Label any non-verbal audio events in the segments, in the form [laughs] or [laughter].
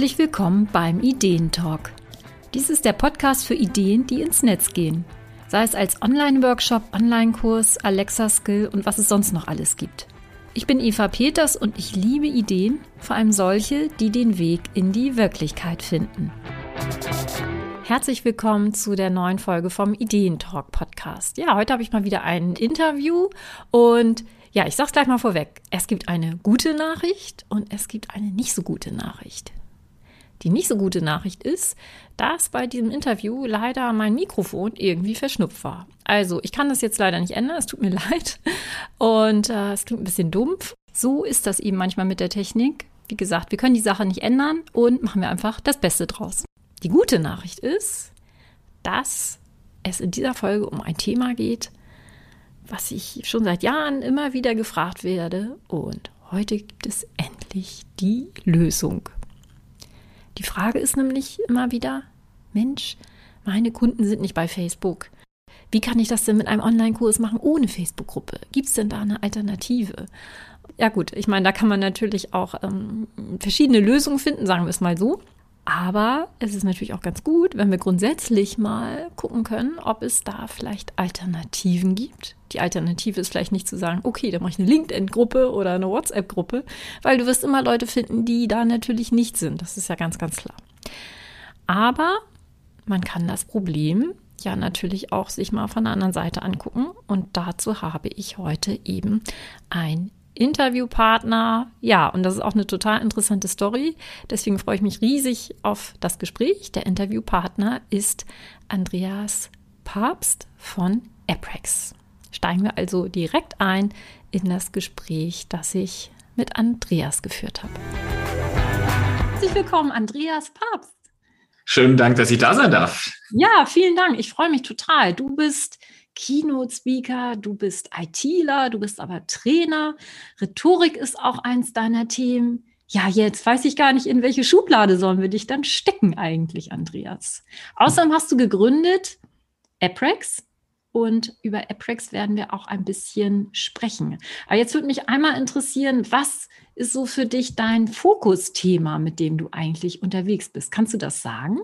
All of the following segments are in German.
Herzlich willkommen beim Ideentalk. Dies ist der Podcast für Ideen, die ins Netz gehen. Sei es als Online-Workshop, Online-Kurs, Alexa-Skill und was es sonst noch alles gibt. Ich bin Eva Peters und ich liebe Ideen, vor allem solche, die den Weg in die Wirklichkeit finden. Herzlich willkommen zu der neuen Folge vom Ideentalk Podcast. Ja, heute habe ich mal wieder ein Interview und ja, ich sag's gleich mal vorweg. Es gibt eine gute Nachricht und es gibt eine nicht so gute Nachricht. Die nicht so gute Nachricht ist, dass bei diesem Interview leider mein Mikrofon irgendwie verschnupft war. Also, ich kann das jetzt leider nicht ändern, es tut mir [laughs] leid. Und äh, es klingt ein bisschen dumpf. So ist das eben manchmal mit der Technik. Wie gesagt, wir können die Sache nicht ändern und machen wir einfach das Beste draus. Die gute Nachricht ist, dass es in dieser Folge um ein Thema geht, was ich schon seit Jahren immer wieder gefragt werde. Und heute gibt es endlich die Lösung. Die Frage ist nämlich immer wieder, Mensch, meine Kunden sind nicht bei Facebook. Wie kann ich das denn mit einem Online-Kurs machen ohne Facebook-Gruppe? Gibt es denn da eine Alternative? Ja gut, ich meine, da kann man natürlich auch ähm, verschiedene Lösungen finden, sagen wir es mal so. Aber es ist natürlich auch ganz gut, wenn wir grundsätzlich mal gucken können, ob es da vielleicht Alternativen gibt. Die Alternative ist vielleicht nicht zu sagen, okay, dann mache ich eine LinkedIn-Gruppe oder eine WhatsApp-Gruppe, weil du wirst immer Leute finden, die da natürlich nicht sind. Das ist ja ganz, ganz klar. Aber man kann das Problem ja natürlich auch sich mal von der anderen Seite angucken. Und dazu habe ich heute eben ein Interviewpartner. Ja, und das ist auch eine total interessante Story. Deswegen freue ich mich riesig auf das Gespräch. Der Interviewpartner ist Andreas Papst von Eprex. Steigen wir also direkt ein in das Gespräch, das ich mit Andreas geführt habe. Herzlich willkommen, Andreas Papst. Schönen Dank, dass ich da sein darf. Ja, vielen Dank. Ich freue mich total. Du bist Keynote-Speaker, du bist ITler, du bist aber Trainer. Rhetorik ist auch eins deiner Themen. Ja, jetzt weiß ich gar nicht, in welche Schublade sollen wir dich dann stecken eigentlich, Andreas. Außerdem hast du gegründet Apprex und über Apprex werden wir auch ein bisschen sprechen. Aber jetzt würde mich einmal interessieren, was ist so für dich dein Fokusthema, mit dem du eigentlich unterwegs bist? Kannst du das sagen?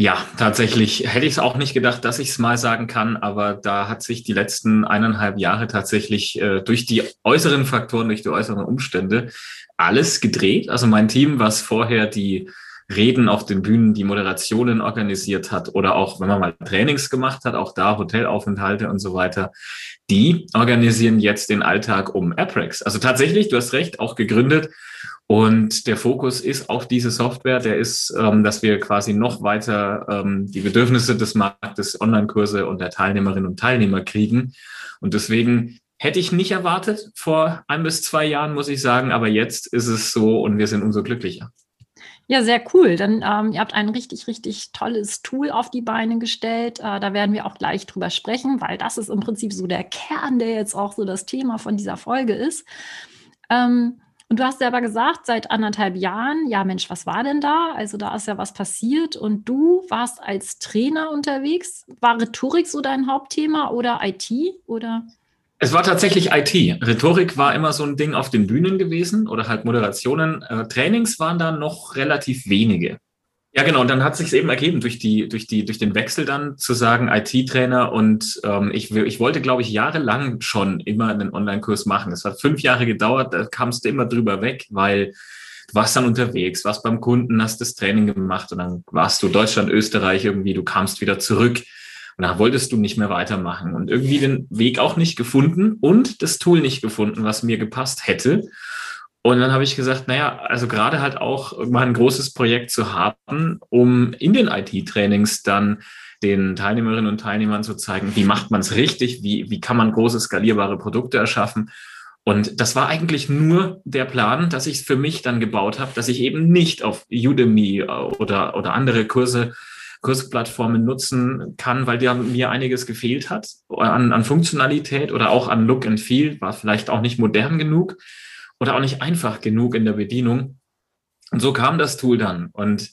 Ja, tatsächlich hätte ich es auch nicht gedacht, dass ich es mal sagen kann, aber da hat sich die letzten eineinhalb Jahre tatsächlich äh, durch die äußeren Faktoren, durch die äußeren Umstände alles gedreht. Also mein Team, was vorher die Reden auf den Bühnen, die Moderationen organisiert hat oder auch, wenn man mal Trainings gemacht hat, auch da Hotelaufenthalte und so weiter, die organisieren jetzt den Alltag um Apprex. Also tatsächlich, du hast recht, auch gegründet und der Fokus ist auf diese Software, der ist, ähm, dass wir quasi noch weiter ähm, die Bedürfnisse des Marktes, Online-Kurse und der Teilnehmerinnen und Teilnehmer kriegen. Und deswegen hätte ich nicht erwartet vor ein bis zwei Jahren, muss ich sagen, aber jetzt ist es so und wir sind umso glücklicher. Ja, sehr cool. Dann ähm, ihr habt ein richtig, richtig tolles Tool auf die Beine gestellt. Äh, da werden wir auch gleich drüber sprechen, weil das ist im Prinzip so der Kern, der jetzt auch so das Thema von dieser Folge ist. Ähm, und du hast selber gesagt, seit anderthalb Jahren, ja Mensch, was war denn da? Also da ist ja was passiert und du warst als Trainer unterwegs. War Rhetorik so dein Hauptthema oder IT oder? Es war tatsächlich IT. Rhetorik war immer so ein Ding auf den Bühnen gewesen oder halt Moderationen. Äh, Trainings waren da noch relativ wenige. Ja, genau. Und dann hat sich eben ergeben durch die, durch die, durch den Wechsel dann zu sagen IT-Trainer und ähm, ich, ich wollte, glaube ich, jahrelang schon immer einen Online-Kurs machen. Es hat fünf Jahre gedauert, da kamst du immer drüber weg, weil du warst dann unterwegs, warst beim Kunden, hast das Training gemacht und dann warst du Deutschland, Österreich irgendwie, du kamst wieder zurück und da wolltest du nicht mehr weitermachen und irgendwie den Weg auch nicht gefunden und das Tool nicht gefunden, was mir gepasst hätte. Und dann habe ich gesagt, naja, also gerade halt auch mal ein großes Projekt zu haben, um in den IT-Trainings dann den Teilnehmerinnen und Teilnehmern zu zeigen, wie macht man es richtig, wie, wie kann man große skalierbare Produkte erschaffen. Und das war eigentlich nur der Plan, dass ich es für mich dann gebaut habe, dass ich eben nicht auf Udemy oder, oder andere Kurse, Kursplattformen nutzen kann, weil da mir einiges gefehlt hat an, an Funktionalität oder auch an Look and Feel, war vielleicht auch nicht modern genug oder auch nicht einfach genug in der Bedienung. Und so kam das Tool dann. Und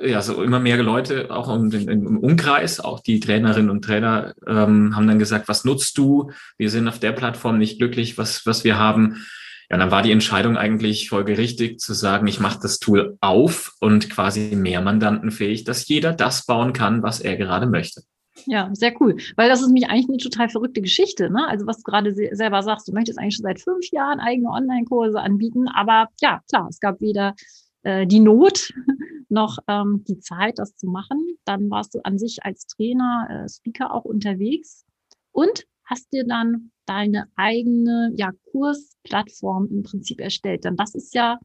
äh, ja, so immer mehr Leute, auch im, im Umkreis, auch die Trainerinnen und Trainer ähm, haben dann gesagt, was nutzt du? Wir sind auf der Plattform nicht glücklich, was, was wir haben. Ja, dann war die Entscheidung eigentlich folgerichtig zu sagen, ich mache das Tool auf und quasi mehr mandantenfähig, dass jeder das bauen kann, was er gerade möchte. Ja, sehr cool. Weil das ist nämlich eigentlich eine total verrückte Geschichte. Ne? Also was du gerade selber sagst, du möchtest eigentlich schon seit fünf Jahren eigene Online-Kurse anbieten. Aber ja, klar, es gab weder äh, die Not [laughs] noch ähm, die Zeit, das zu machen. Dann warst du an sich als Trainer, äh, Speaker auch unterwegs und hast dir dann deine eigene ja, Kursplattform im Prinzip erstellt. Denn das ist ja,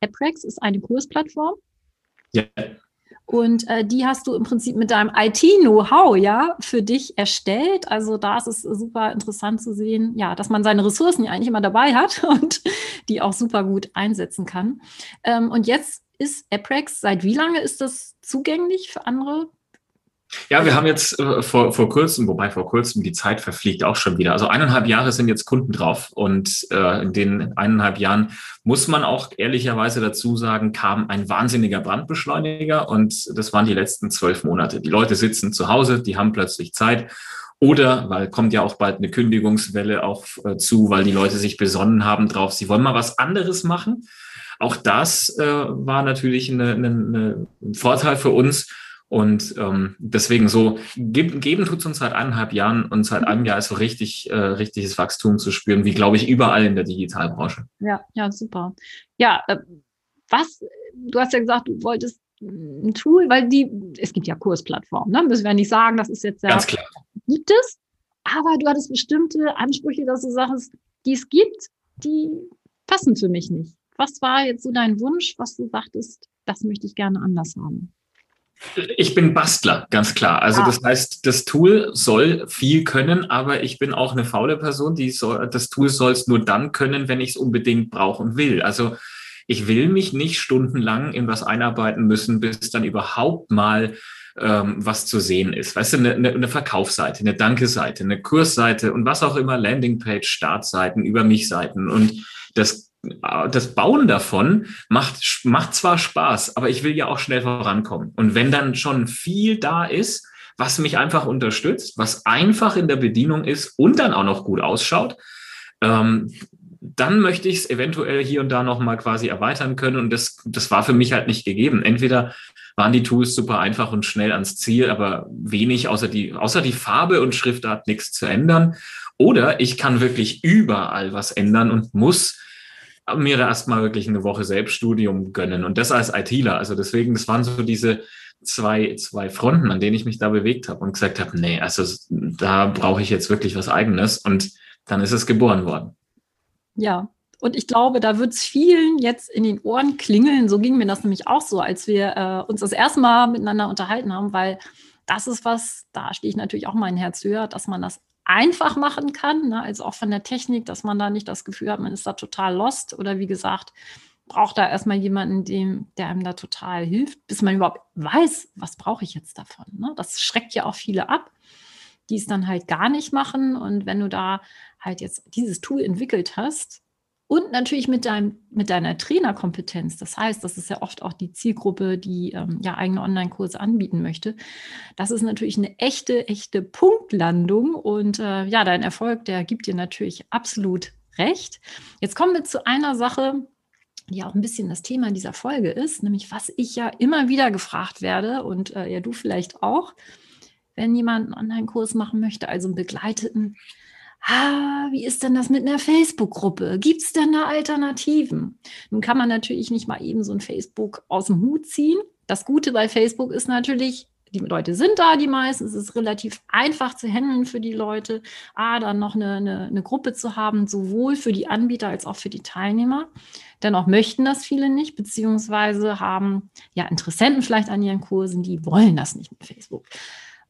AppRex ist eine Kursplattform. Ja. Und äh, die hast du im Prinzip mit deinem IT-Know-how ja für dich erstellt. Also da ist es super interessant zu sehen, ja, dass man seine Ressourcen ja eigentlich immer dabei hat [laughs] und die auch super gut einsetzen kann. Ähm, und jetzt ist AppRex, seit wie lange ist das zugänglich für andere ja, wir haben jetzt äh, vor, vor kurzem, wobei vor kurzem die Zeit verfliegt auch schon wieder. Also eineinhalb Jahre sind jetzt Kunden drauf und äh, in den eineinhalb Jahren muss man auch ehrlicherweise dazu sagen, kam ein wahnsinniger Brandbeschleuniger und das waren die letzten zwölf Monate. Die Leute sitzen zu Hause, die haben plötzlich Zeit oder, weil kommt ja auch bald eine Kündigungswelle auch äh, zu, weil die Leute sich besonnen haben drauf, sie wollen mal was anderes machen. Auch das äh, war natürlich eine, eine, ein Vorteil für uns und ähm, deswegen so, geben, geben tut es uns seit eineinhalb Jahren und seit einem Jahr ist so richtig, äh, richtiges Wachstum zu spüren, wie glaube ich überall in der Digitalbranche. Ja, ja, super. Ja, äh, was, du hast ja gesagt, du wolltest ein Tool, weil die, es gibt ja Kursplattformen, ne? müssen wir nicht sagen, das ist jetzt ja, Ganz klar. gibt es, aber du hattest bestimmte Ansprüche, dass du sagst, die es gibt, die passen für mich nicht. Was war jetzt so dein Wunsch, was du sagtest, das möchte ich gerne anders haben? Ich bin Bastler, ganz klar. Also ah. das heißt, das Tool soll viel können, aber ich bin auch eine faule Person, die soll, das Tool soll es nur dann können, wenn ich es unbedingt brauche und will. Also ich will mich nicht stundenlang in was einarbeiten müssen, bis dann überhaupt mal ähm, was zu sehen ist. Weißt du, eine, eine Verkaufsseite, eine Danke-Seite, eine Kursseite und was auch immer, Landingpage, Startseiten, über mich Seiten und das das Bauen davon macht, macht zwar Spaß, aber ich will ja auch schnell vorankommen. Und wenn dann schon viel da ist, was mich einfach unterstützt, was einfach in der Bedienung ist und dann auch noch gut ausschaut, ähm, dann möchte ich es eventuell hier und da nochmal quasi erweitern können. Und das, das war für mich halt nicht gegeben. Entweder waren die Tools super einfach und schnell ans Ziel, aber wenig außer die, außer die Farbe und Schriftart nichts zu ändern. Oder ich kann wirklich überall was ändern und muss mir erstmal wirklich eine Woche Selbststudium gönnen und das als ITler. Also deswegen, das waren so diese zwei, zwei Fronten, an denen ich mich da bewegt habe und gesagt habe, nee, also da brauche ich jetzt wirklich was eigenes und dann ist es geboren worden. Ja, und ich glaube, da wird es vielen jetzt in den Ohren klingeln. So ging mir das nämlich auch so, als wir äh, uns das erste Mal miteinander unterhalten haben, weil das ist was, da stehe ich natürlich auch mein Herz höher, dass man das einfach machen kann, ne? also auch von der Technik, dass man da nicht das Gefühl hat, man ist da total lost oder wie gesagt, braucht da erstmal jemanden, dem, der einem da total hilft, bis man überhaupt weiß, was brauche ich jetzt davon. Ne? Das schreckt ja auch viele ab, die es dann halt gar nicht machen. Und wenn du da halt jetzt dieses Tool entwickelt hast, und natürlich mit, deinem, mit deiner Trainerkompetenz. Das heißt, das ist ja oft auch die Zielgruppe, die ähm, ja eigene Online-Kurse anbieten möchte. Das ist natürlich eine echte, echte Punktlandung. Und äh, ja, dein Erfolg, der gibt dir natürlich absolut recht. Jetzt kommen wir zu einer Sache, die auch ein bisschen das Thema dieser Folge ist, nämlich was ich ja immer wieder gefragt werde und äh, ja du vielleicht auch, wenn jemand einen Online-Kurs machen möchte, also einen begleiteten ah, wie ist denn das mit einer Facebook-Gruppe? Gibt es denn da Alternativen? Nun kann man natürlich nicht mal eben so ein Facebook aus dem Hut ziehen. Das Gute bei Facebook ist natürlich, die Leute sind da, die meisten. Es ist relativ einfach zu handeln für die Leute, ah, dann noch eine, eine, eine Gruppe zu haben, sowohl für die Anbieter als auch für die Teilnehmer. Dennoch möchten das viele nicht, beziehungsweise haben ja Interessenten vielleicht an ihren Kursen, die wollen das nicht mit Facebook.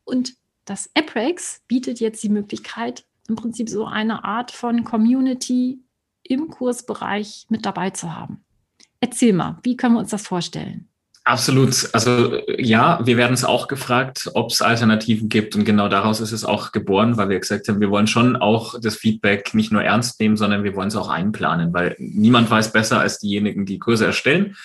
Und das AppRex bietet jetzt die Möglichkeit, im Prinzip so eine Art von Community im Kursbereich mit dabei zu haben. Erzähl mal, wie können wir uns das vorstellen? Absolut. Also ja, wir werden es auch gefragt, ob es Alternativen gibt. Und genau daraus ist es auch geboren, weil wir gesagt haben, wir wollen schon auch das Feedback nicht nur ernst nehmen, sondern wir wollen es auch einplanen, weil niemand weiß besser als diejenigen, die Kurse erstellen.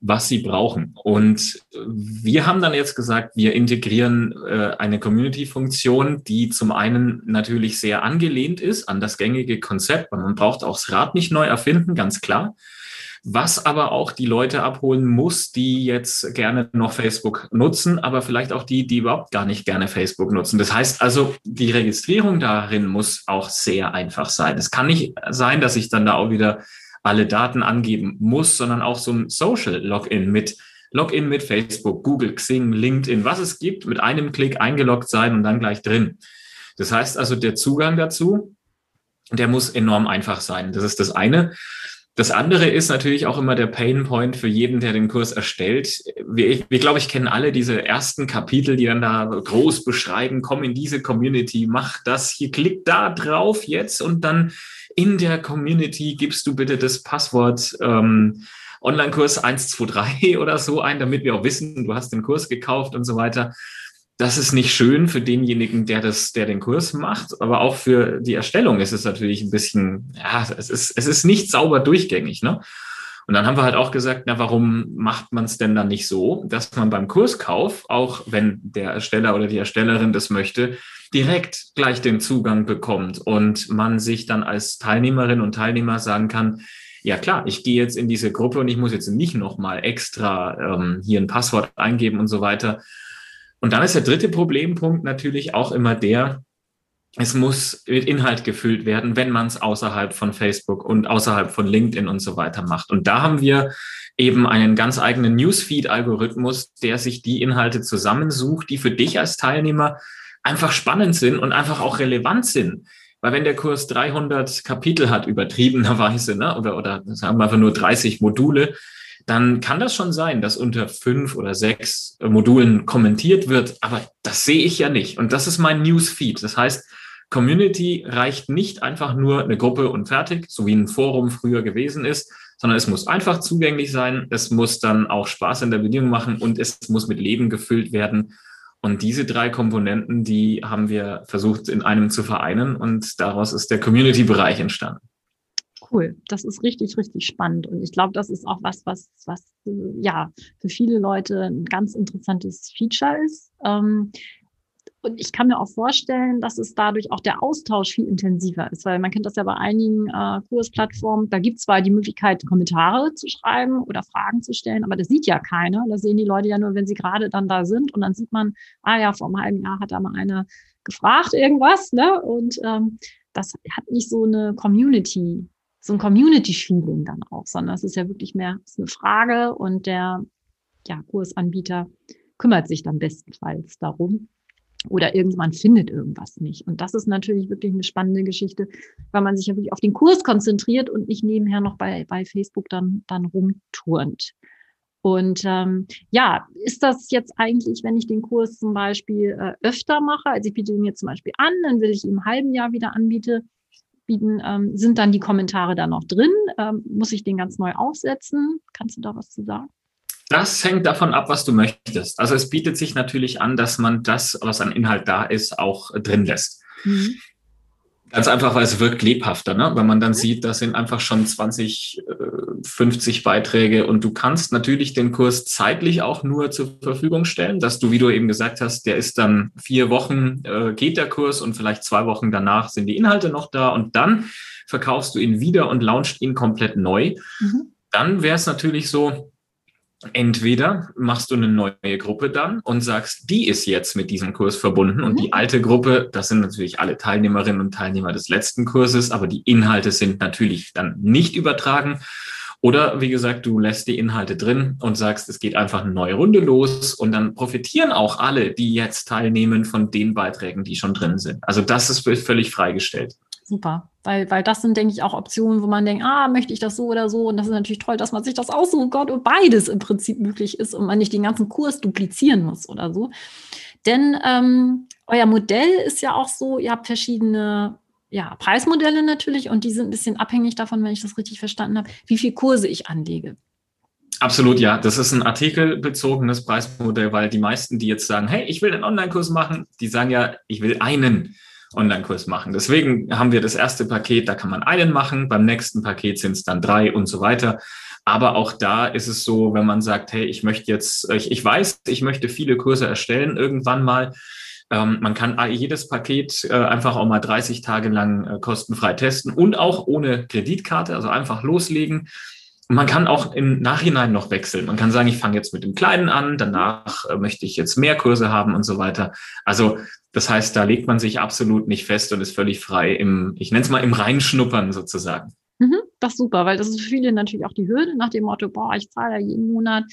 Was sie brauchen. Und wir haben dann jetzt gesagt, wir integrieren äh, eine Community-Funktion, die zum einen natürlich sehr angelehnt ist an das gängige Konzept. Man braucht auch das Rad nicht neu erfinden, ganz klar was aber auch die Leute abholen muss, die jetzt gerne noch Facebook nutzen, aber vielleicht auch die, die überhaupt gar nicht gerne Facebook nutzen. Das heißt also, die Registrierung darin muss auch sehr einfach sein. Es kann nicht sein, dass ich dann da auch wieder alle Daten angeben muss, sondern auch so ein Social Login mit Login mit Facebook, Google, Xing, LinkedIn, was es gibt, mit einem Klick eingeloggt sein und dann gleich drin. Das heißt also, der Zugang dazu, der muss enorm einfach sein. Das ist das eine. Das andere ist natürlich auch immer der Pain Point für jeden, der den Kurs erstellt. Wir, wir glaube ich, kennen alle diese ersten Kapitel, die dann da groß beschreiben, komm in diese Community, mach das hier, klick da drauf jetzt und dann in der Community gibst du bitte das Passwort ähm, Online-Kurs 123 [laughs] oder so ein, damit wir auch wissen, du hast den Kurs gekauft und so weiter das ist nicht schön für denjenigen, der das, der den Kurs macht, aber auch für die Erstellung ist es natürlich ein bisschen, ja, es ist, es ist nicht sauber durchgängig, ne? Und dann haben wir halt auch gesagt, na, warum macht man es denn dann nicht so, dass man beim Kurskauf, auch wenn der Ersteller oder die Erstellerin das möchte, direkt gleich den Zugang bekommt und man sich dann als Teilnehmerin und Teilnehmer sagen kann, ja klar, ich gehe jetzt in diese Gruppe und ich muss jetzt nicht nochmal extra ähm, hier ein Passwort eingeben und so weiter, und dann ist der dritte Problempunkt natürlich auch immer der, es muss mit Inhalt gefüllt werden, wenn man es außerhalb von Facebook und außerhalb von LinkedIn und so weiter macht. Und da haben wir eben einen ganz eigenen Newsfeed-Algorithmus, der sich die Inhalte zusammensucht, die für dich als Teilnehmer einfach spannend sind und einfach auch relevant sind. Weil wenn der Kurs 300 Kapitel hat, übertriebenerweise, ne, oder, oder sagen wir einfach nur 30 Module, dann kann das schon sein, dass unter fünf oder sechs Modulen kommentiert wird, aber das sehe ich ja nicht. Und das ist mein Newsfeed. Das heißt, Community reicht nicht einfach nur eine Gruppe und fertig, so wie ein Forum früher gewesen ist, sondern es muss einfach zugänglich sein, es muss dann auch Spaß in der Bedienung machen und es muss mit Leben gefüllt werden. Und diese drei Komponenten, die haben wir versucht in einem zu vereinen und daraus ist der Community-Bereich entstanden. Cool, das ist richtig, richtig spannend. Und ich glaube, das ist auch was, was, was ja für viele Leute ein ganz interessantes Feature ist. Ähm, und ich kann mir auch vorstellen, dass es dadurch auch der Austausch viel intensiver ist, weil man kennt das ja bei einigen äh, Kursplattformen. Da gibt es zwar die Möglichkeit, Kommentare zu schreiben oder Fragen zu stellen, aber das sieht ja keiner. Da sehen die Leute ja nur, wenn sie gerade dann da sind. Und dann sieht man, ah ja, vor einem halben Jahr hat da mal einer gefragt irgendwas. Ne? Und ähm, das hat nicht so eine Community so ein Community-Feeling dann auch, sondern es ist ja wirklich mehr eine Frage und der ja, Kursanbieter kümmert sich dann bestenfalls darum oder irgendjemand findet irgendwas nicht. Und das ist natürlich wirklich eine spannende Geschichte, weil man sich ja wirklich auf den Kurs konzentriert und nicht nebenher noch bei, bei Facebook dann, dann rumturnt. Und ähm, ja, ist das jetzt eigentlich, wenn ich den Kurs zum Beispiel äh, öfter mache, also ich biete ihn jetzt zum Beispiel an, dann will ich ihn im halben Jahr wieder anbiete, bieten, ähm, sind dann die Kommentare da noch drin? Ähm, muss ich den ganz neu aufsetzen? Kannst du da was zu sagen? Das hängt davon ab, was du möchtest. Also es bietet sich natürlich an, dass man das, was an Inhalt da ist, auch drin lässt. Mhm. Ganz einfach, weil es wirkt lebhafter, ne? wenn man dann sieht, das sind einfach schon 20, 50 äh, Beiträge und du kannst natürlich den Kurs zeitlich auch nur zur Verfügung stellen, dass du, wie du eben gesagt hast, der ist dann vier Wochen, äh, geht der Kurs und vielleicht zwei Wochen danach sind die Inhalte noch da und dann verkaufst du ihn wieder und launchst ihn komplett neu. Mhm. Dann wäre es natürlich so, Entweder machst du eine neue Gruppe dann und sagst, die ist jetzt mit diesem Kurs verbunden und die mhm. alte Gruppe, das sind natürlich alle Teilnehmerinnen und Teilnehmer des letzten Kurses, aber die Inhalte sind natürlich dann nicht übertragen. Oder wie gesagt, du lässt die Inhalte drin und sagst, es geht einfach eine neue Runde los und dann profitieren auch alle, die jetzt teilnehmen von den Beiträgen, die schon drin sind. Also das ist völlig freigestellt super. Weil, weil das sind, denke ich, auch Optionen, wo man denkt, ah, möchte ich das so oder so. Und das ist natürlich toll, dass man sich das aussuchen kann und beides im Prinzip möglich ist und man nicht den ganzen Kurs duplizieren muss oder so. Denn ähm, euer Modell ist ja auch so, ihr habt verschiedene ja, Preismodelle natürlich und die sind ein bisschen abhängig davon, wenn ich das richtig verstanden habe, wie viele Kurse ich anlege. Absolut, ja. Das ist ein artikelbezogenes Preismodell, weil die meisten, die jetzt sagen, hey, ich will einen Online-Kurs machen, die sagen ja, ich will einen. Online-Kurs machen. Deswegen haben wir das erste Paket, da kann man einen machen, beim nächsten Paket sind es dann drei und so weiter. Aber auch da ist es so, wenn man sagt, hey, ich möchte jetzt, ich, ich weiß, ich möchte viele Kurse erstellen irgendwann mal. Ähm, man kann jedes Paket äh, einfach auch mal 30 Tage lang äh, kostenfrei testen und auch ohne Kreditkarte, also einfach loslegen. Man kann auch im Nachhinein noch wechseln. Man kann sagen, ich fange jetzt mit dem Kleinen an, danach äh, möchte ich jetzt mehr Kurse haben und so weiter. Also das heißt, da legt man sich absolut nicht fest und ist völlig frei im, ich nenne es mal im Reinschnuppern sozusagen. Mhm, das ist super, weil das ist für viele natürlich auch die Hürde nach dem Motto, boah, ich zahle ja jeden Monat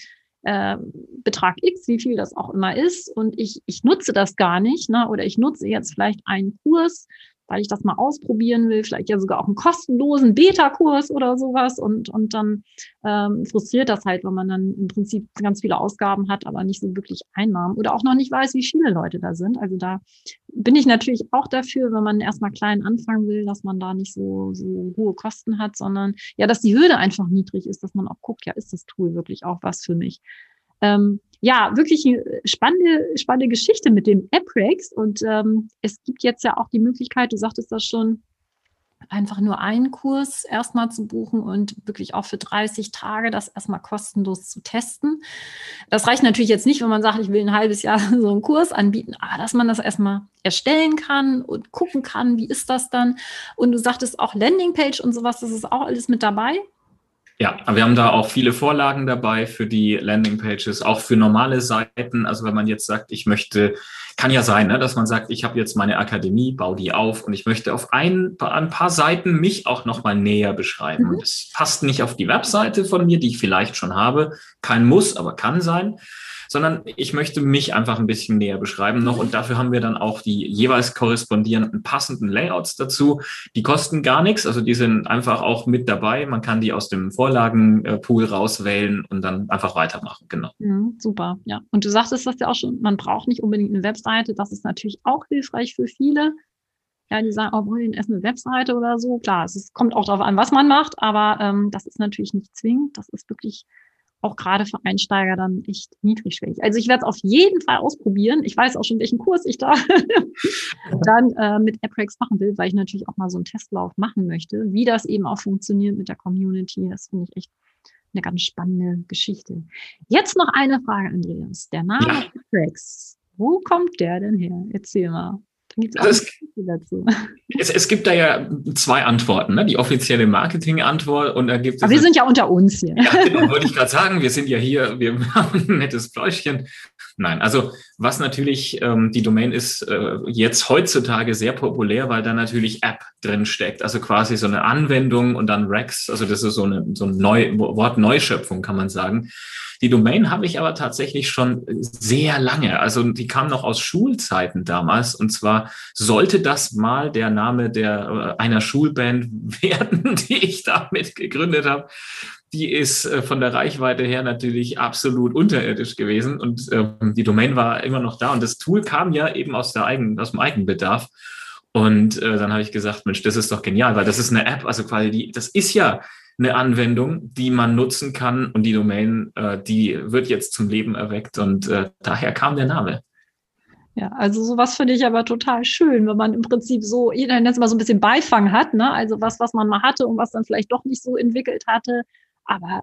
äh, Betrag X, wie viel das auch immer ist, und ich, ich nutze das gar nicht, ne? oder ich nutze jetzt vielleicht einen Kurs, weil ich das mal ausprobieren will, vielleicht ja sogar auch einen kostenlosen Beta-Kurs oder sowas und, und dann ähm, frustriert das halt, wenn man dann im Prinzip ganz viele Ausgaben hat, aber nicht so wirklich Einnahmen oder auch noch nicht weiß, wie viele Leute da sind. Also da bin ich natürlich auch dafür, wenn man erstmal klein anfangen will, dass man da nicht so, so hohe Kosten hat, sondern ja, dass die Hürde einfach niedrig ist, dass man auch guckt, ja, ist das Tool wirklich auch was für mich? Ähm, ja, wirklich eine spannende, spannende Geschichte mit dem AppRex. Und ähm, es gibt jetzt ja auch die Möglichkeit, du sagtest das schon, einfach nur einen Kurs erstmal zu buchen und wirklich auch für 30 Tage das erstmal kostenlos zu testen. Das reicht natürlich jetzt nicht, wenn man sagt, ich will ein halbes Jahr [laughs] so einen Kurs anbieten, aber dass man das erstmal erstellen kann und gucken kann, wie ist das dann. Und du sagtest auch Landingpage und sowas, das ist auch alles mit dabei. Ja, wir haben da auch viele Vorlagen dabei für die Landingpages, auch für normale Seiten. Also wenn man jetzt sagt, ich möchte, kann ja sein, ne, dass man sagt, ich habe jetzt meine Akademie, baue die auf und ich möchte auf ein, ein paar Seiten mich auch nochmal näher beschreiben. Mhm. Es passt nicht auf die Webseite von mir, die ich vielleicht schon habe. Kein Muss, aber kann sein sondern ich möchte mich einfach ein bisschen näher beschreiben noch und dafür haben wir dann auch die jeweils korrespondierenden passenden Layouts dazu. Die kosten gar nichts, also die sind einfach auch mit dabei. Man kann die aus dem Vorlagenpool rauswählen und dann einfach weitermachen. Genau. Mhm, super, ja. Und du sagtest das ja auch schon, man braucht nicht unbedingt eine Webseite. Das ist natürlich auch hilfreich für viele. Ja, die sagen, oh, wollen erst eine Webseite oder so. Klar, es kommt auch darauf an, was man macht, aber ähm, das ist natürlich nicht zwingend. Das ist wirklich auch gerade für Einsteiger dann echt niedrigschwellig. Also ich werde es auf jeden Fall ausprobieren. Ich weiß auch schon, welchen Kurs ich da [laughs] dann äh, mit AppRex machen will, weil ich natürlich auch mal so einen Testlauf machen möchte, wie das eben auch funktioniert mit der Community. Das finde ich echt eine ganz spannende Geschichte. Jetzt noch eine Frage, Andreas. Der Name ja. AppRex, wo kommt der denn her? Erzähl mal. Also es, [laughs] es, es, gibt da ja zwei Antworten, ne? die offizielle Marketing-Antwort und da gibt es. Aber wir sind ja unter uns hier. Ja, genau, wollte ich gerade sagen, wir sind ja hier, wir [laughs] haben ein nettes Pläuschchen. Nein, also was natürlich, ähm, die Domain ist äh, jetzt heutzutage sehr populär, weil da natürlich App drin steckt, also quasi so eine Anwendung und dann Rex, also das ist so eine so ein Neu Wort Neuschöpfung, kann man sagen. Die Domain habe ich aber tatsächlich schon sehr lange. Also die kam noch aus Schulzeiten damals. Und zwar sollte das mal der Name der äh, einer Schulband [laughs] werden, die ich damit gegründet habe. Die ist äh, von der Reichweite her natürlich absolut unterirdisch gewesen und äh, die Domain war immer noch da und das Tool kam ja eben aus der eigenen, aus dem Eigenbedarf. Und äh, dann habe ich gesagt, Mensch, das ist doch genial, weil das ist eine App, also quasi die, das ist ja eine Anwendung, die man nutzen kann und die Domain, äh, die wird jetzt zum Leben erweckt und äh, daher kam der Name. Ja, also sowas finde ich aber total schön, wenn man im Prinzip so, jeder nennt es mal so ein bisschen Beifang hat, ne? Also was, was man mal hatte und was dann vielleicht doch nicht so entwickelt hatte. Aber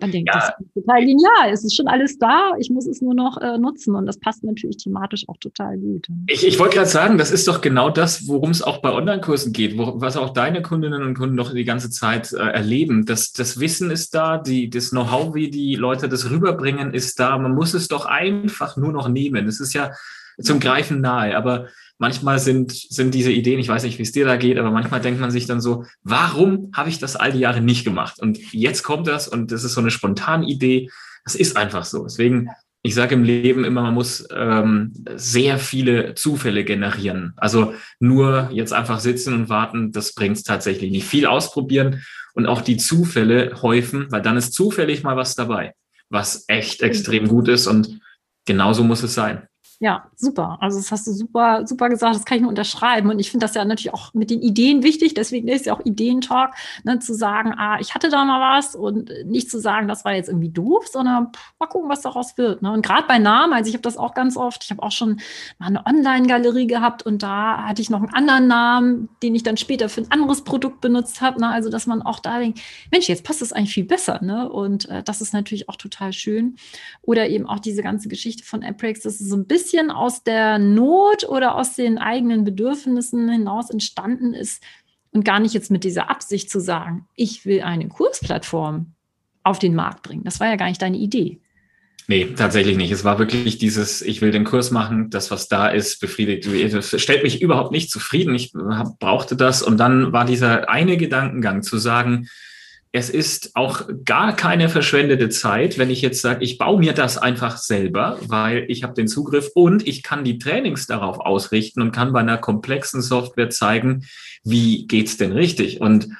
man denkt, ja. das ist total genial. Es ist schon alles da. Ich muss es nur noch äh, nutzen. Und das passt natürlich thematisch auch total gut. Ich, ich wollte gerade sagen, das ist doch genau das, worum es auch bei Online-Kursen geht, wo, was auch deine Kundinnen und Kunden doch die ganze Zeit äh, erleben. Das, das Wissen ist da, die, das Know-how, wie die Leute das rüberbringen, ist da. Man muss es doch einfach nur noch nehmen. Es ist ja zum Greifen nahe. Aber manchmal sind, sind diese Ideen, ich weiß nicht, wie es dir da geht, aber manchmal denkt man sich dann so, warum habe ich das all die Jahre nicht gemacht? Und jetzt kommt das und das ist so eine spontane Idee. Das ist einfach so. Deswegen, ich sage im Leben immer, man muss ähm, sehr viele Zufälle generieren. Also nur jetzt einfach sitzen und warten, das bringt es tatsächlich nicht. Viel ausprobieren und auch die Zufälle häufen, weil dann ist zufällig mal was dabei, was echt extrem gut ist und genauso muss es sein. Ja, super. Also das hast du super, super gesagt. Das kann ich nur unterschreiben. Und ich finde das ja natürlich auch mit den Ideen wichtig. Deswegen ist ja auch Ideentalk, ne, zu sagen, ah, ich hatte da mal was und nicht zu sagen, das war jetzt irgendwie doof, sondern pff, mal gucken, was daraus wird. Ne? Und gerade bei Namen, also ich habe das auch ganz oft. Ich habe auch schon mal eine Online-Galerie gehabt und da hatte ich noch einen anderen Namen, den ich dann später für ein anderes Produkt benutzt habe. Ne? Also dass man auch da denkt, Mensch, jetzt passt das eigentlich viel besser. Ne? Und äh, das ist natürlich auch total schön. Oder eben auch diese ganze Geschichte von Apprex, das ist so ein bisschen bisschen aus der Not oder aus den eigenen Bedürfnissen hinaus entstanden ist und gar nicht jetzt mit dieser Absicht zu sagen, ich will eine Kursplattform auf den Markt bringen. Das war ja gar nicht deine Idee. Nee, tatsächlich nicht. Es war wirklich dieses, ich will den Kurs machen, das, was da ist, befriedigt. Das stellt mich überhaupt nicht zufrieden. Ich brauchte das. Und dann war dieser eine Gedankengang zu sagen, es ist auch gar keine verschwendete Zeit, wenn ich jetzt sage, ich baue mir das einfach selber, weil ich habe den Zugriff und ich kann die Trainings darauf ausrichten und kann bei einer komplexen Software zeigen, wie geht's denn richtig. Und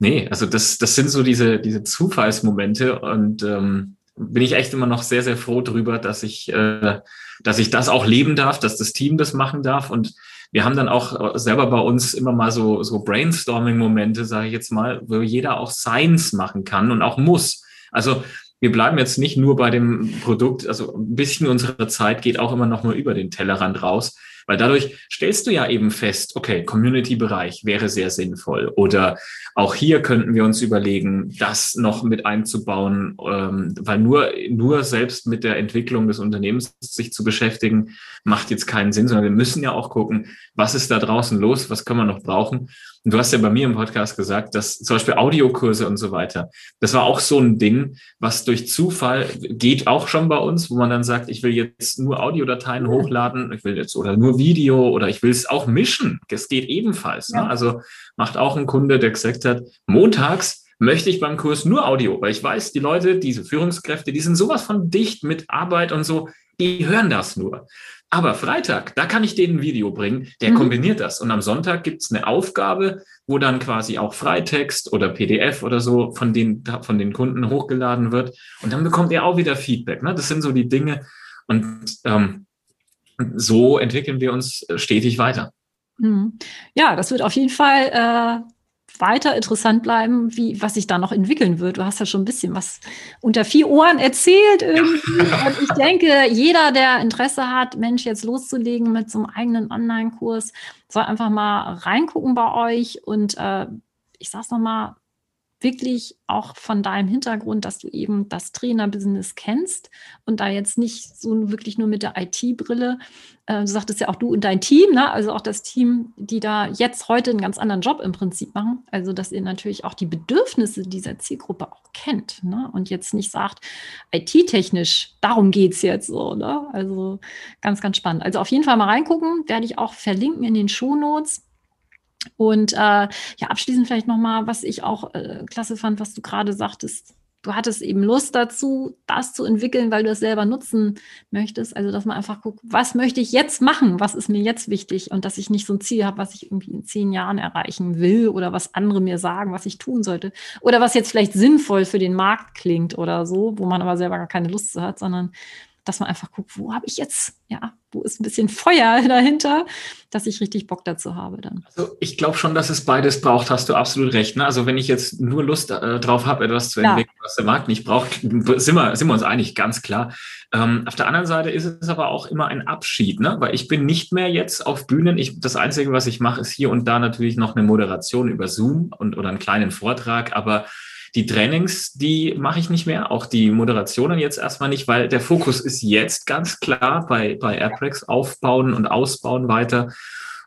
nee, also das, das sind so diese, diese Zufallsmomente und ähm, bin ich echt immer noch sehr, sehr froh drüber, dass ich, äh, dass ich das auch leben darf, dass das Team das machen darf und wir haben dann auch äh, selber bei uns immer mal so, so Brainstorming-Momente, sage ich jetzt mal, wo jeder auch Science machen kann und auch muss. Also wir bleiben jetzt nicht nur bei dem Produkt, also ein bisschen unserer Zeit geht auch immer noch mal über den Tellerrand raus. Weil dadurch stellst du ja eben fest, okay, Community-Bereich wäre sehr sinnvoll. Oder auch hier könnten wir uns überlegen, das noch mit einzubauen, ähm, weil nur, nur selbst mit der Entwicklung des Unternehmens sich zu beschäftigen, macht jetzt keinen Sinn, sondern wir müssen ja auch gucken, was ist da draußen los, was können wir noch brauchen. Und du hast ja bei mir im Podcast gesagt, dass zum Beispiel Audiokurse und so weiter, das war auch so ein Ding, was durch Zufall geht auch schon bei uns, wo man dann sagt, ich will jetzt nur Audiodateien hochladen, ich will jetzt oder nur Video oder ich will es auch mischen. Das geht ebenfalls. Ne? Ja. Ne? Also macht auch ein Kunde, der gesagt hat, montags möchte ich beim Kurs nur Audio, weil ich weiß, die Leute, diese Führungskräfte, die sind sowas von dicht mit Arbeit und so, die hören das nur. Aber Freitag, da kann ich denen ein Video bringen, der mhm. kombiniert das. Und am Sonntag gibt's eine Aufgabe, wo dann quasi auch Freitext oder PDF oder so von den, von den Kunden hochgeladen wird. Und dann bekommt er auch wieder Feedback. Ne? Das sind so die Dinge. Und ähm, so entwickeln wir uns stetig weiter. Mhm. Ja, das wird auf jeden Fall äh, weiter interessant bleiben, wie, was sich da noch entwickeln wird. Du hast ja schon ein bisschen was unter vier Ohren erzählt irgendwie. Und ich denke, jeder, der Interesse hat, Mensch, jetzt loszulegen mit so einem eigenen Online-Kurs, soll einfach mal reingucken bei euch und äh, ich sag's nochmal, wirklich auch von deinem Hintergrund, dass du eben das Trainerbusiness kennst und da jetzt nicht so wirklich nur mit der IT-Brille, äh, du sagtest ja auch du und dein Team, ne? also auch das Team, die da jetzt heute einen ganz anderen Job im Prinzip machen, also dass ihr natürlich auch die Bedürfnisse dieser Zielgruppe auch kennt ne? und jetzt nicht sagt, IT-technisch, darum geht es jetzt so. Ne? Also ganz, ganz spannend. Also auf jeden Fall mal reingucken, werde ich auch verlinken in den Shownotes. Und äh, ja, abschließend vielleicht nochmal, was ich auch äh, klasse fand, was du gerade sagtest. Du hattest eben Lust dazu, das zu entwickeln, weil du es selber nutzen möchtest. Also, dass man einfach guckt, was möchte ich jetzt machen? Was ist mir jetzt wichtig? Und dass ich nicht so ein Ziel habe, was ich irgendwie in zehn Jahren erreichen will oder was andere mir sagen, was ich tun sollte. Oder was jetzt vielleicht sinnvoll für den Markt klingt oder so, wo man aber selber gar keine Lust zu hat, sondern dass man einfach guckt, wo habe ich jetzt, ja, wo ist ein bisschen Feuer [laughs] dahinter, dass ich richtig Bock dazu habe dann. Also ich glaube schon, dass es beides braucht, hast du absolut recht. Ne? Also wenn ich jetzt nur Lust äh, drauf habe, etwas zu entwickeln, ja. was der Markt nicht braucht, sind wir, sind wir uns einig, ganz klar. Ähm, auf der anderen Seite ist es aber auch immer ein Abschied, ne? weil ich bin nicht mehr jetzt auf Bühnen. Ich, das Einzige, was ich mache, ist hier und da natürlich noch eine Moderation über Zoom und oder einen kleinen Vortrag, aber die Trainings, die mache ich nicht mehr, auch die Moderationen jetzt erstmal nicht, weil der Fokus ist jetzt ganz klar bei, bei Airprex aufbauen und ausbauen weiter.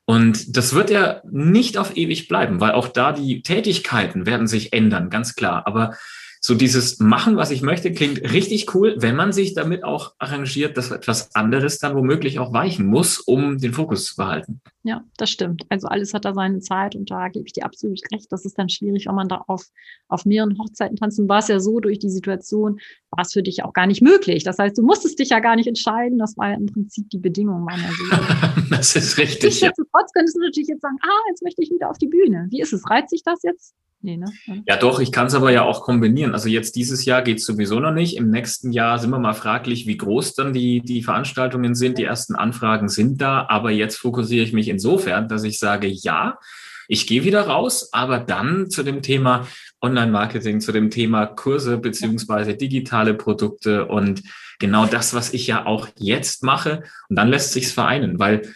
Und das wird ja nicht auf ewig bleiben, weil auch da die Tätigkeiten werden sich ändern, ganz klar. Aber so dieses Machen, was ich möchte, klingt richtig cool, wenn man sich damit auch arrangiert, dass etwas anderes dann womöglich auch weichen muss, um den Fokus zu behalten. Ja, das stimmt. Also alles hat da seine Zeit und da gebe ich dir absolut recht. Das ist dann schwierig, wenn man da auf, auf mehreren Hochzeiten tanzt. Und war es ja so, durch die Situation war es für dich auch gar nicht möglich. Das heißt, du musstest dich ja gar nicht entscheiden. Das war ja im Prinzip die Bedingung meiner [laughs] so. das ist richtig. Nichtsdestotrotz ja. könntest du natürlich jetzt sagen, ah, jetzt möchte ich wieder auf die Bühne. Wie ist es? Reizt sich das jetzt? Nee, ne? Ja, doch, ich kann es aber ja auch kombinieren. Also jetzt dieses Jahr geht es sowieso noch nicht. Im nächsten Jahr sind wir mal fraglich, wie groß dann die, die Veranstaltungen sind. Die ersten Anfragen sind da, aber jetzt fokussiere ich mich insofern, dass ich sage, ja, ich gehe wieder raus, aber dann zu dem Thema Online-Marketing, zu dem Thema Kurse beziehungsweise digitale Produkte und genau das, was ich ja auch jetzt mache. Und dann lässt sich's vereinen, weil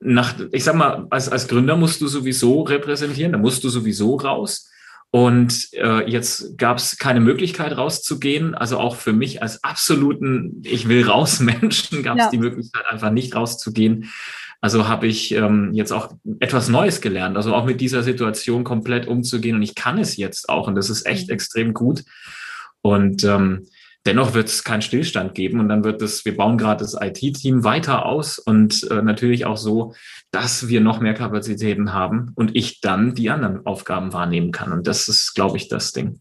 nach, ich sag mal, als, als Gründer musst du sowieso repräsentieren, da musst du sowieso raus. Und äh, jetzt gab es keine Möglichkeit rauszugehen. Also auch für mich als absoluten Ich will raus [laughs] Menschen gab es ja. die Möglichkeit einfach nicht rauszugehen. Also habe ich ähm, jetzt auch etwas Neues gelernt, also auch mit dieser Situation komplett umzugehen. Und ich kann es jetzt auch. Und das ist echt mhm. extrem gut. Und ähm, Dennoch wird es keinen Stillstand geben und dann wird es, wir bauen gerade das IT-Team weiter aus und äh, natürlich auch so, dass wir noch mehr Kapazitäten haben und ich dann die anderen Aufgaben wahrnehmen kann. Und das ist, glaube ich, das Ding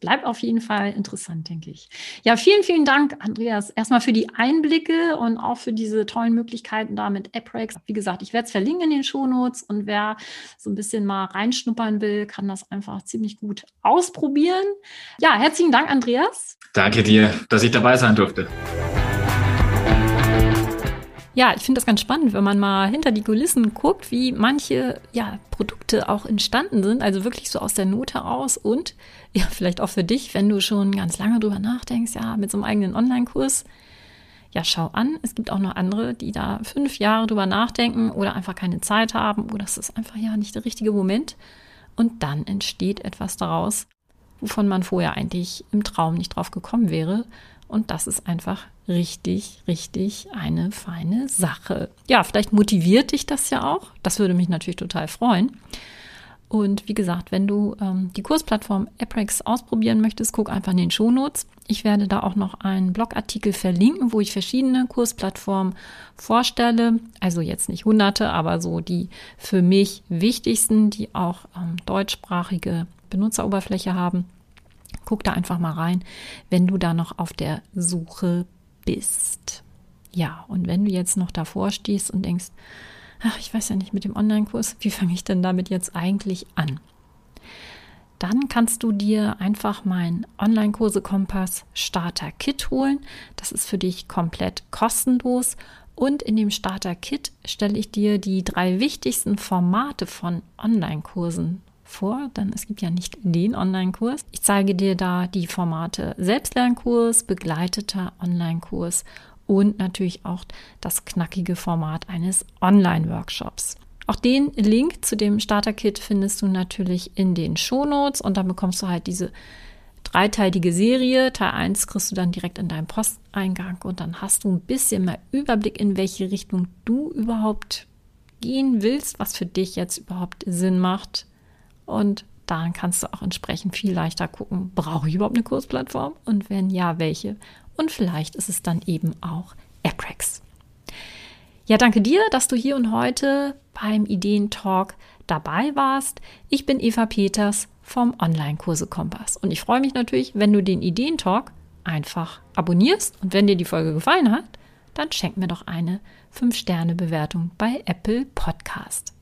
bleibt auf jeden Fall interessant, denke ich. Ja, vielen, vielen Dank, Andreas, erstmal für die Einblicke und auch für diese tollen Möglichkeiten da mit AppRex. Wie gesagt, ich werde es verlinken in den Shownotes und wer so ein bisschen mal reinschnuppern will, kann das einfach ziemlich gut ausprobieren. Ja, herzlichen Dank, Andreas. Danke dir, dass ich dabei sein durfte. Ja, ich finde das ganz spannend, wenn man mal hinter die Kulissen guckt, wie manche ja, Produkte auch entstanden sind, also wirklich so aus der Not heraus und ja, vielleicht auch für dich, wenn du schon ganz lange drüber nachdenkst, ja, mit so einem eigenen Online-Kurs. Ja, schau an, es gibt auch noch andere, die da fünf Jahre drüber nachdenken oder einfach keine Zeit haben oder es ist einfach ja nicht der richtige Moment. Und dann entsteht etwas daraus, wovon man vorher eigentlich im Traum nicht drauf gekommen wäre. Und das ist einfach richtig, richtig eine feine Sache. Ja, vielleicht motiviert dich das ja auch. Das würde mich natürlich total freuen. Und wie gesagt, wenn du ähm, die Kursplattform Apprex ausprobieren möchtest, guck einfach in den Shownotes. Ich werde da auch noch einen Blogartikel verlinken, wo ich verschiedene Kursplattformen vorstelle. Also jetzt nicht hunderte, aber so die für mich wichtigsten, die auch ähm, deutschsprachige Benutzeroberfläche haben. Guck da einfach mal rein, wenn du da noch auf der Suche bist. Ja, und wenn du jetzt noch davor stehst und denkst, ach, ich weiß ja nicht mit dem Online-Kurs, wie fange ich denn damit jetzt eigentlich an? Dann kannst du dir einfach mein Online-Kurse-Kompass Starter Kit holen. Das ist für dich komplett kostenlos. Und in dem Starter Kit stelle ich dir die drei wichtigsten Formate von Online-Kursen vor, denn es gibt ja nicht den Online-Kurs. Ich zeige dir da die Formate Selbstlernkurs, begleiteter Online-Kurs und natürlich auch das knackige Format eines Online-Workshops. Auch den Link zu dem Starter-Kit findest du natürlich in den Shownotes und dann bekommst du halt diese dreiteilige Serie. Teil 1 kriegst du dann direkt in deinem Posteingang und dann hast du ein bisschen mehr Überblick, in welche Richtung du überhaupt gehen willst, was für dich jetzt überhaupt Sinn macht. Und dann kannst du auch entsprechend viel leichter gucken, brauche ich überhaupt eine Kursplattform? Und wenn ja, welche? Und vielleicht ist es dann eben auch Aprex. Ja, danke dir, dass du hier und heute beim Ideentalk dabei warst. Ich bin Eva Peters vom Online-Kurse Kompass und ich freue mich natürlich, wenn du den Ideentalk einfach abonnierst und wenn dir die Folge gefallen hat, dann schenk mir doch eine 5-Sterne-Bewertung bei Apple Podcast.